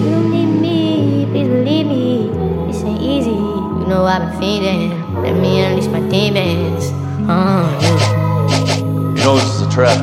You don't need me, please leave me. This ain't easy. You know I've been feeding. Let me unleash my demons. Uh, you know this is a trap,